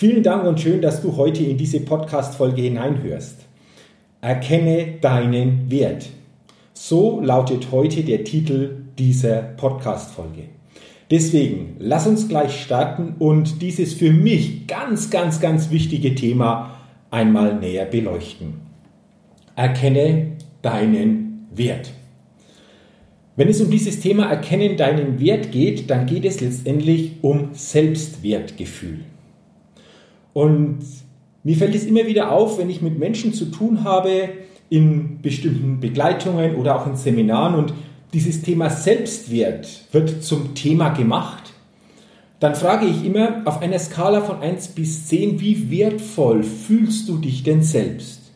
Vielen Dank und schön, dass du heute in diese Podcast-Folge hineinhörst. Erkenne deinen Wert. So lautet heute der Titel dieser Podcast-Folge. Deswegen, lass uns gleich starten und dieses für mich ganz, ganz, ganz wichtige Thema einmal näher beleuchten. Erkenne deinen Wert. Wenn es um dieses Thema Erkennen deinen Wert geht, dann geht es letztendlich um Selbstwertgefühl. Und mir fällt es immer wieder auf, wenn ich mit Menschen zu tun habe, in bestimmten Begleitungen oder auch in Seminaren und dieses Thema Selbstwert wird zum Thema gemacht, dann frage ich immer auf einer Skala von 1 bis 10, wie wertvoll fühlst du dich denn selbst?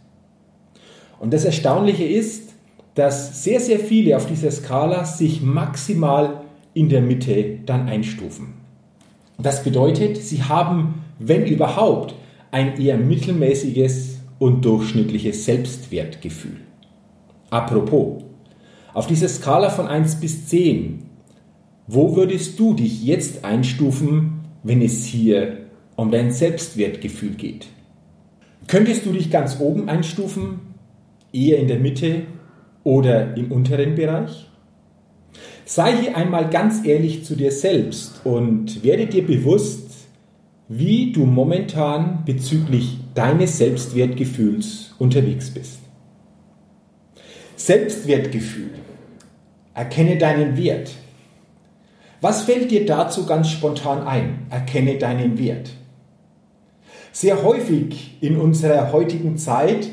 Und das Erstaunliche ist, dass sehr, sehr viele auf dieser Skala sich maximal in der Mitte dann einstufen. Das bedeutet, sie haben wenn überhaupt, ein eher mittelmäßiges und durchschnittliches Selbstwertgefühl. Apropos, auf dieser Skala von 1 bis 10, wo würdest du dich jetzt einstufen, wenn es hier um dein Selbstwertgefühl geht? Könntest du dich ganz oben einstufen, eher in der Mitte oder im unteren Bereich? Sei hier einmal ganz ehrlich zu dir selbst und werde dir bewusst, wie du momentan bezüglich deines Selbstwertgefühls unterwegs bist. Selbstwertgefühl. Erkenne deinen Wert. Was fällt dir dazu ganz spontan ein? Erkenne deinen Wert. Sehr häufig in unserer heutigen Zeit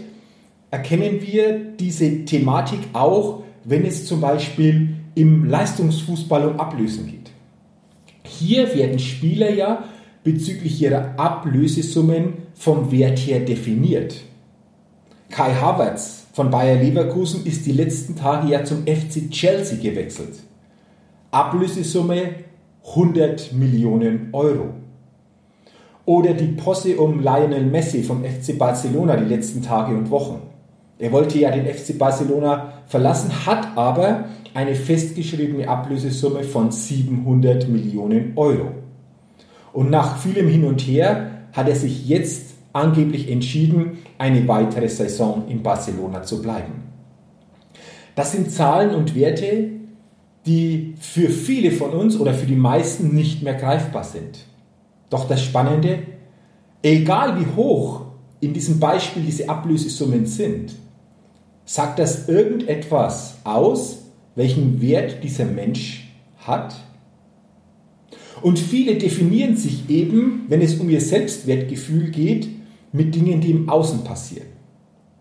erkennen wir diese Thematik auch, wenn es zum Beispiel im Leistungsfußball um Ablösen geht. Hier werden Spieler ja bezüglich ihrer Ablösesummen vom Wert her definiert. Kai Havertz von Bayer Leverkusen ist die letzten Tage ja zum FC Chelsea gewechselt. Ablösesumme 100 Millionen Euro. Oder die Posse um Lionel Messi vom FC Barcelona die letzten Tage und Wochen. Er wollte ja den FC Barcelona verlassen, hat aber eine festgeschriebene Ablösesumme von 700 Millionen Euro. Und nach vielem Hin und Her hat er sich jetzt angeblich entschieden, eine weitere Saison in Barcelona zu bleiben. Das sind Zahlen und Werte, die für viele von uns oder für die meisten nicht mehr greifbar sind. Doch das Spannende, egal wie hoch in diesem Beispiel diese Ablösesummen sind, sagt das irgendetwas aus, welchen Wert dieser Mensch hat? Und viele definieren sich eben, wenn es um ihr Selbstwertgefühl geht, mit Dingen, die im Außen passieren.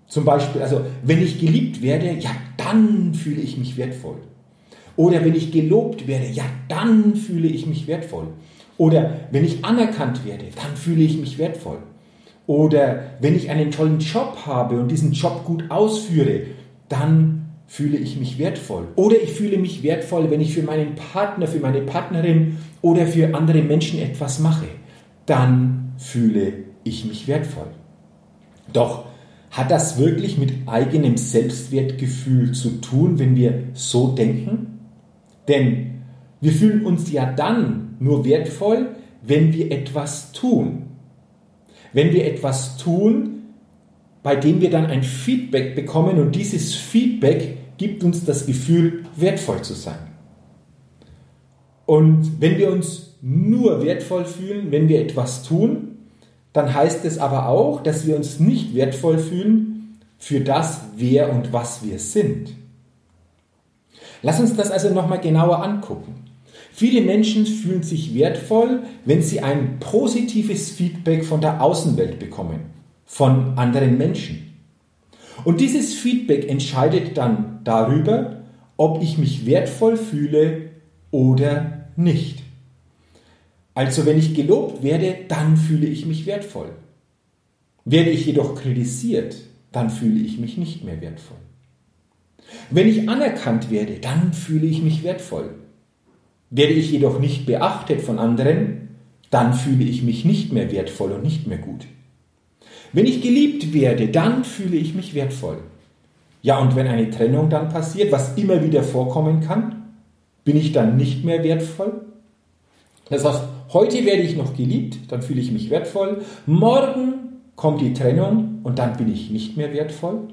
Zum Beispiel, also wenn ich geliebt werde, ja, dann fühle ich mich wertvoll. Oder wenn ich gelobt werde, ja, dann fühle ich mich wertvoll. Oder wenn ich anerkannt werde, dann fühle ich mich wertvoll. Oder wenn ich einen tollen Job habe und diesen Job gut ausführe, dann fühle ich mich wertvoll. Oder ich fühle mich wertvoll, wenn ich für meinen Partner, für meine Partnerin oder für andere Menschen etwas mache. Dann fühle ich mich wertvoll. Doch hat das wirklich mit eigenem Selbstwertgefühl zu tun, wenn wir so denken? Denn wir fühlen uns ja dann nur wertvoll, wenn wir etwas tun. Wenn wir etwas tun, bei dem wir dann ein Feedback bekommen und dieses Feedback gibt uns das Gefühl, wertvoll zu sein. Und wenn wir uns nur wertvoll fühlen, wenn wir etwas tun, dann heißt es aber auch, dass wir uns nicht wertvoll fühlen, für das, wer und was wir sind. Lass uns das also nochmal genauer angucken. Viele Menschen fühlen sich wertvoll, wenn sie ein positives Feedback von der Außenwelt bekommen, von anderen Menschen. Und dieses Feedback entscheidet dann darüber, ob ich mich wertvoll fühle oder nicht. Also wenn ich gelobt werde, dann fühle ich mich wertvoll. Werde ich jedoch kritisiert, dann fühle ich mich nicht mehr wertvoll. Wenn ich anerkannt werde, dann fühle ich mich wertvoll. Werde ich jedoch nicht beachtet von anderen, dann fühle ich mich nicht mehr wertvoll und nicht mehr gut. Wenn ich geliebt werde, dann fühle ich mich wertvoll. Ja, und wenn eine Trennung dann passiert, was immer wieder vorkommen kann, bin ich dann nicht mehr wertvoll? Das heißt, heute werde ich noch geliebt, dann fühle ich mich wertvoll. Morgen kommt die Trennung und dann bin ich nicht mehr wertvoll.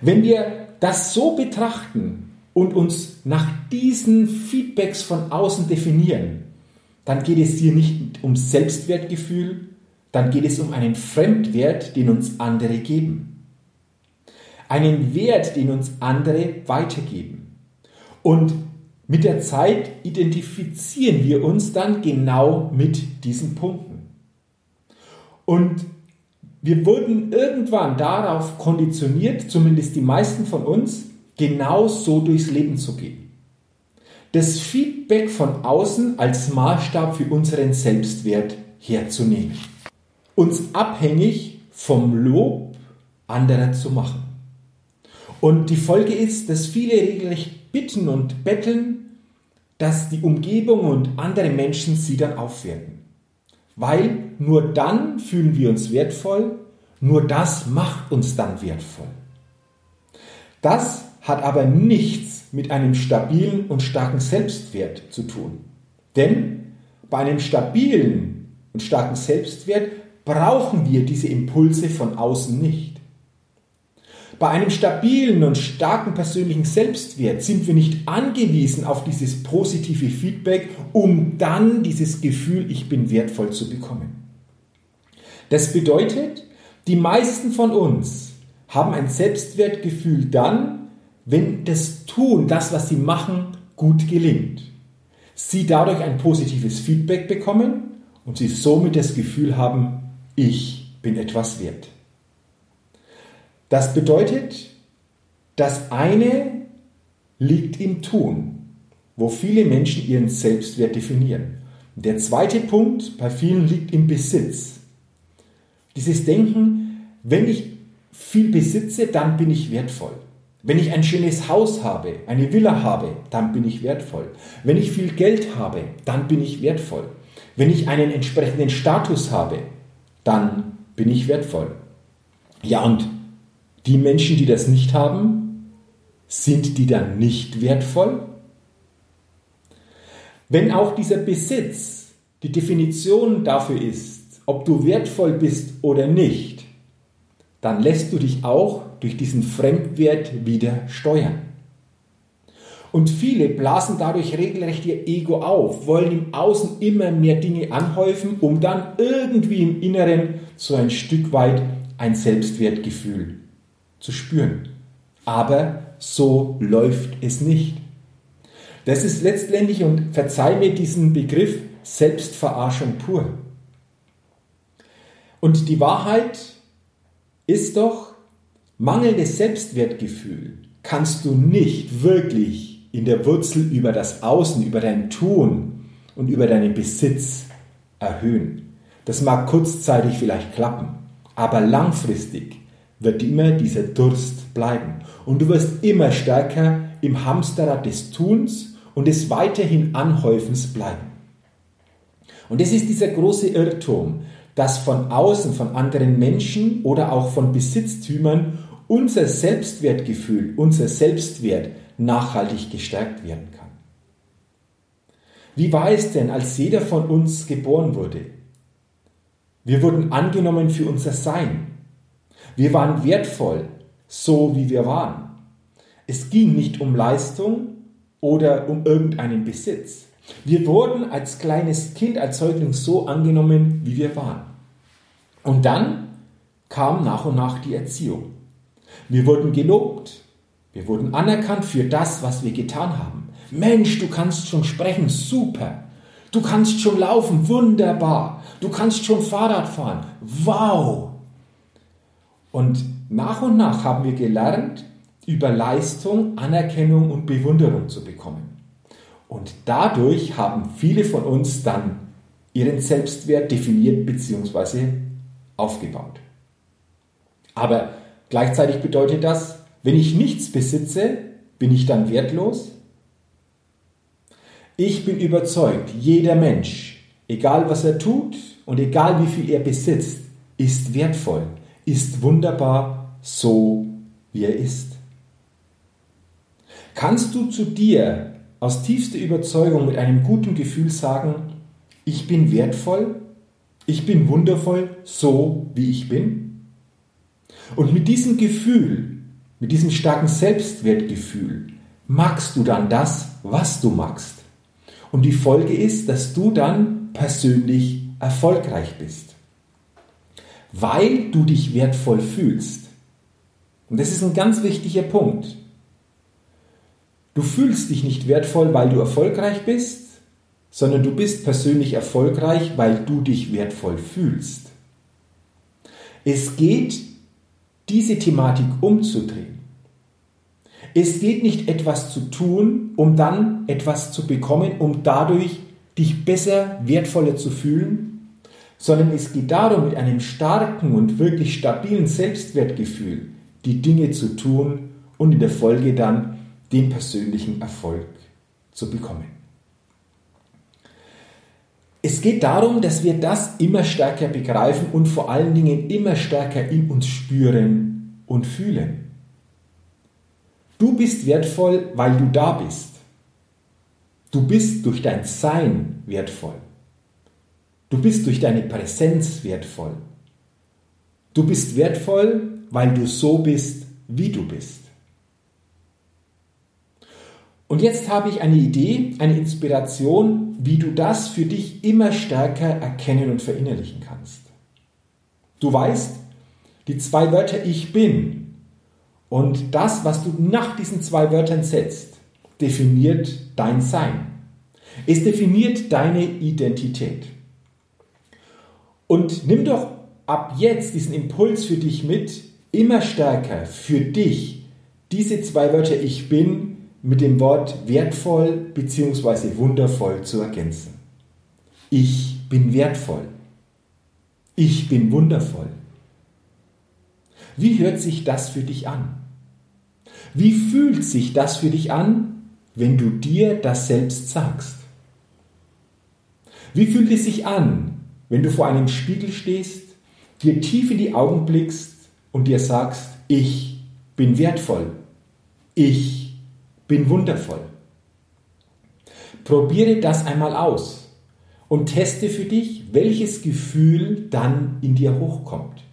Wenn wir das so betrachten und uns nach diesen Feedbacks von außen definieren, dann geht es hier nicht um Selbstwertgefühl, dann geht es um einen Fremdwert, den uns andere geben. Einen Wert, den uns andere weitergeben. Und mit der Zeit identifizieren wir uns dann genau mit diesen Punkten. Und wir wurden irgendwann darauf konditioniert, zumindest die meisten von uns, genau so durchs Leben zu gehen. Das Feedback von außen als Maßstab für unseren Selbstwert herzunehmen. Uns abhängig vom Lob anderer zu machen. Und die Folge ist, dass viele regelrecht bitten und betteln, dass die Umgebung und andere Menschen sie dann aufwerten. Weil nur dann fühlen wir uns wertvoll, nur das macht uns dann wertvoll. Das hat aber nichts mit einem stabilen und starken Selbstwert zu tun. Denn bei einem stabilen und starken Selbstwert brauchen wir diese Impulse von außen nicht. Bei einem stabilen und starken persönlichen Selbstwert sind wir nicht angewiesen auf dieses positive Feedback, um dann dieses Gefühl, ich bin wertvoll zu bekommen. Das bedeutet, die meisten von uns haben ein Selbstwertgefühl dann, wenn das Tun, das, was sie machen, gut gelingt. Sie dadurch ein positives Feedback bekommen und sie somit das Gefühl haben, ich bin etwas wert. Das bedeutet, das eine liegt im Tun, wo viele Menschen ihren Selbstwert definieren. Der zweite Punkt bei vielen liegt im Besitz. Dieses Denken, wenn ich viel besitze, dann bin ich wertvoll. Wenn ich ein schönes Haus habe, eine Villa habe, dann bin ich wertvoll. Wenn ich viel Geld habe, dann bin ich wertvoll. Wenn ich einen entsprechenden Status habe, dann bin ich wertvoll. Ja, und die Menschen, die das nicht haben, sind die dann nicht wertvoll? Wenn auch dieser Besitz die Definition dafür ist, ob du wertvoll bist oder nicht, dann lässt du dich auch durch diesen Fremdwert wieder steuern. Und viele blasen dadurch regelrecht ihr Ego auf, wollen im Außen immer mehr Dinge anhäufen, um dann irgendwie im Inneren so ein Stück weit ein Selbstwertgefühl zu spüren. Aber so läuft es nicht. Das ist letztendlich, und verzeih mir diesen Begriff, Selbstverarschung pur. Und die Wahrheit ist doch, mangelndes Selbstwertgefühl kannst du nicht wirklich in der Wurzel über das Außen, über dein Tun und über deinen Besitz erhöhen. Das mag kurzzeitig vielleicht klappen, aber langfristig wird immer dieser Durst bleiben. Und du wirst immer stärker im Hamsterrad des Tuns und des weiterhin Anhäufens bleiben. Und es ist dieser große Irrtum, dass von außen, von anderen Menschen oder auch von Besitztümern unser Selbstwertgefühl, unser Selbstwert nachhaltig gestärkt werden kann. Wie war es denn, als jeder von uns geboren wurde? Wir wurden angenommen für unser Sein. Wir waren wertvoll, so wie wir waren. Es ging nicht um Leistung oder um irgendeinen Besitz. Wir wurden als kleines Kind, als Säugling so angenommen, wie wir waren. Und dann kam nach und nach die Erziehung. Wir wurden gelobt, wir wurden anerkannt für das, was wir getan haben. Mensch, du kannst schon sprechen, super. Du kannst schon laufen, wunderbar. Du kannst schon Fahrrad fahren, wow. Und nach und nach haben wir gelernt, über Leistung, Anerkennung und Bewunderung zu bekommen. Und dadurch haben viele von uns dann ihren Selbstwert definiert bzw. aufgebaut. Aber gleichzeitig bedeutet das, wenn ich nichts besitze, bin ich dann wertlos? Ich bin überzeugt, jeder Mensch, egal was er tut und egal wie viel er besitzt, ist wertvoll, ist wunderbar, so wie er ist. Kannst du zu dir aus tiefster Überzeugung mit einem guten Gefühl sagen, ich bin wertvoll, ich bin wundervoll, so wie ich bin? Und mit diesem Gefühl, mit diesem starken Selbstwertgefühl, magst du dann das, was du magst. Und die Folge ist, dass du dann persönlich erfolgreich bist. Weil du dich wertvoll fühlst. Und das ist ein ganz wichtiger Punkt. Du fühlst dich nicht wertvoll, weil du erfolgreich bist, sondern du bist persönlich erfolgreich, weil du dich wertvoll fühlst. Es geht, diese Thematik umzudrehen. Es geht nicht etwas zu tun, um dann etwas zu bekommen, um dadurch dich besser, wertvoller zu fühlen, sondern es geht darum, mit einem starken und wirklich stabilen Selbstwertgefühl die Dinge zu tun und in der Folge dann den persönlichen Erfolg zu bekommen. Es geht darum, dass wir das immer stärker begreifen und vor allen Dingen immer stärker in uns spüren und fühlen. Du bist wertvoll, weil du da bist. Du bist durch dein Sein wertvoll. Du bist durch deine Präsenz wertvoll. Du bist wertvoll, weil du so bist, wie du bist. Und jetzt habe ich eine Idee, eine Inspiration, wie du das für dich immer stärker erkennen und verinnerlichen kannst. Du weißt, die zwei Wörter ich bin und das, was du nach diesen zwei Wörtern setzt, definiert dein Sein. Es definiert deine Identität. Und nimm doch ab jetzt diesen Impuls für dich mit, immer stärker für dich diese zwei Wörter ich bin mit dem Wort wertvoll bzw. wundervoll zu ergänzen. Ich bin wertvoll. Ich bin wundervoll. Wie hört sich das für dich an? Wie fühlt sich das für dich an, wenn du dir das selbst sagst? Wie fühlt es sich an, wenn du vor einem Spiegel stehst, dir tief in die Augen blickst und dir sagst, ich bin wertvoll, ich bin wundervoll. Probiere das einmal aus und teste für dich, welches Gefühl dann in dir hochkommt.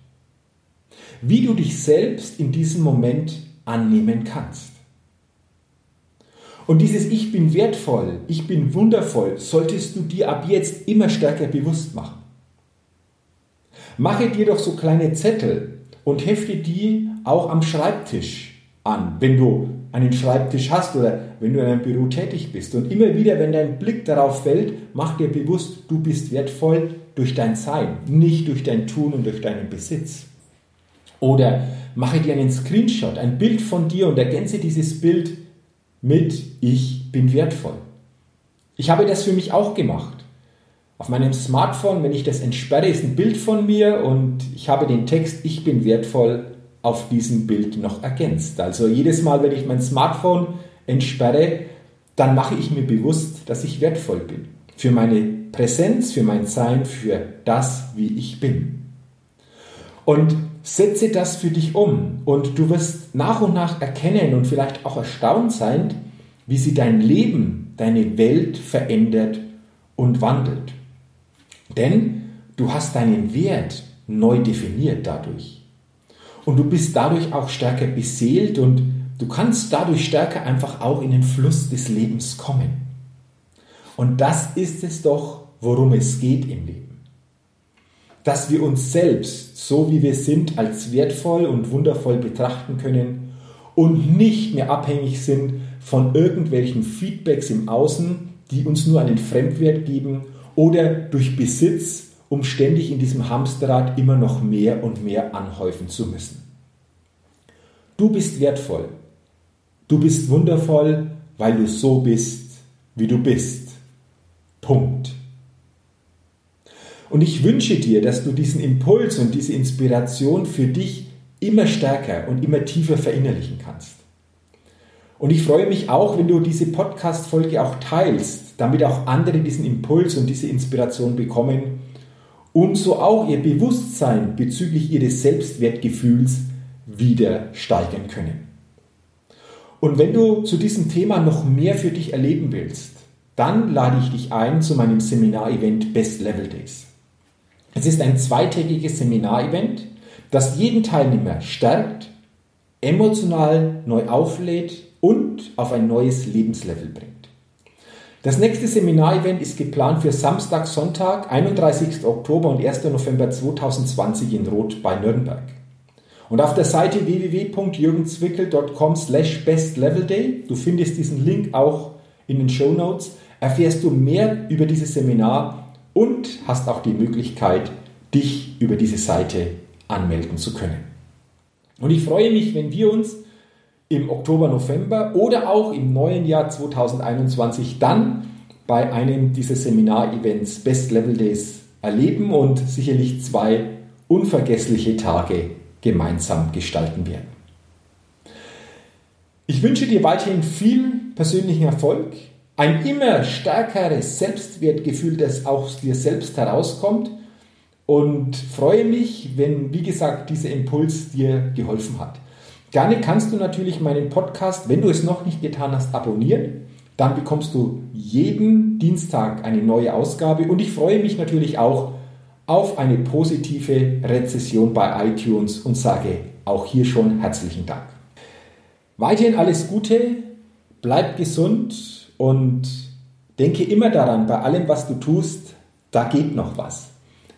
Wie du dich selbst in diesem Moment annehmen kannst. Und dieses Ich bin wertvoll, ich bin wundervoll solltest du dir ab jetzt immer stärker bewusst machen. Mache dir doch so kleine Zettel und hefte die auch am Schreibtisch an, wenn du einen Schreibtisch hast oder wenn du in einem Büro tätig bist. Und immer wieder, wenn dein Blick darauf fällt, mach dir bewusst, du bist wertvoll durch dein Sein, nicht durch dein Tun und durch deinen Besitz. Oder mache dir einen Screenshot, ein Bild von dir und ergänze dieses Bild mit Ich bin wertvoll. Ich habe das für mich auch gemacht. Auf meinem Smartphone, wenn ich das entsperre, ist ein Bild von mir und ich habe den Text Ich bin wertvoll auf diesem Bild noch ergänzt. Also jedes Mal, wenn ich mein Smartphone entsperre, dann mache ich mir bewusst, dass ich wertvoll bin. Für meine Präsenz, für mein Sein, für das, wie ich bin. Und setze das für dich um und du wirst nach und nach erkennen und vielleicht auch erstaunt sein, wie sie dein Leben, deine Welt verändert und wandelt. Denn du hast deinen Wert neu definiert dadurch. Und du bist dadurch auch stärker beseelt und du kannst dadurch stärker einfach auch in den Fluss des Lebens kommen. Und das ist es doch, worum es geht im Leben. dass wir uns selbst, so wie wir sind, als wertvoll und wundervoll betrachten können und nicht mehr abhängig sind von irgendwelchen Feedbacks im Außen, die uns nur einen Fremdwert geben oder durch Besitz, um ständig in diesem Hamsterrad immer noch mehr und mehr anhäufen zu müssen. Du bist wertvoll. Du bist wundervoll, weil du so bist, wie du bist. Punkt. Und ich wünsche dir, dass du diesen Impuls und diese Inspiration für dich immer stärker und immer tiefer verinnerlichen kannst. Und ich freue mich auch, wenn du diese Podcast-Folge auch teilst, damit auch andere diesen Impuls und diese Inspiration bekommen und so auch ihr Bewusstsein bezüglich ihres Selbstwertgefühls wieder steigern können. Und wenn du zu diesem Thema noch mehr für dich erleben willst, dann lade ich dich ein zu meinem Seminarevent Best Level Days. Es ist ein zweitägiges Seminarevent, das jeden Teilnehmer stärkt, emotional neu auflädt und auf ein neues Lebenslevel bringt. Das nächste Seminarevent ist geplant für Samstag, Sonntag, 31. Oktober und 1. November 2020 in Roth bei Nürnberg. Und auf der Seite www.jürgenzwickel.com slash bestlevelday, du findest diesen Link auch in den Show Notes, erfährst du mehr über dieses Seminar und hast auch die Möglichkeit, dich über diese Seite anmelden zu können. Und ich freue mich, wenn wir uns im Oktober, November oder auch im neuen Jahr 2021 dann bei einem dieser Seminarevents Best Level Days erleben und sicherlich zwei unvergessliche Tage gemeinsam gestalten werden. Ich wünsche dir weiterhin viel persönlichen Erfolg, ein immer stärkeres Selbstwertgefühl, das aus dir selbst herauskommt und freue mich, wenn, wie gesagt, dieser Impuls dir geholfen hat. Gerne kannst du natürlich meinen Podcast, wenn du es noch nicht getan hast, abonnieren. Dann bekommst du jeden Dienstag eine neue Ausgabe und ich freue mich natürlich auch auf eine positive Rezession bei iTunes und sage auch hier schon herzlichen Dank. Weiterhin alles Gute, bleib gesund und denke immer daran, bei allem, was du tust, da geht noch was.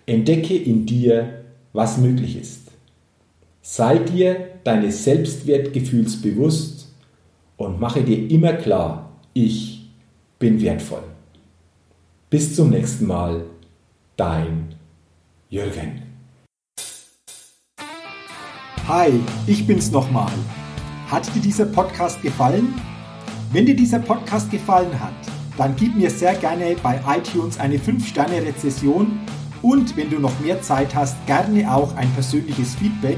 Entdecke in dir, was möglich ist. Sei dir deines Selbstwertgefühls bewusst und mache dir immer klar, ich bin wertvoll. Bis zum nächsten Mal, dein Jürgen. Hi, ich bin's nochmal. Hat dir dieser Podcast gefallen? Wenn dir dieser Podcast gefallen hat, dann gib mir sehr gerne bei iTunes eine 5-Sterne-Rezession und wenn du noch mehr Zeit hast, gerne auch ein persönliches Feedback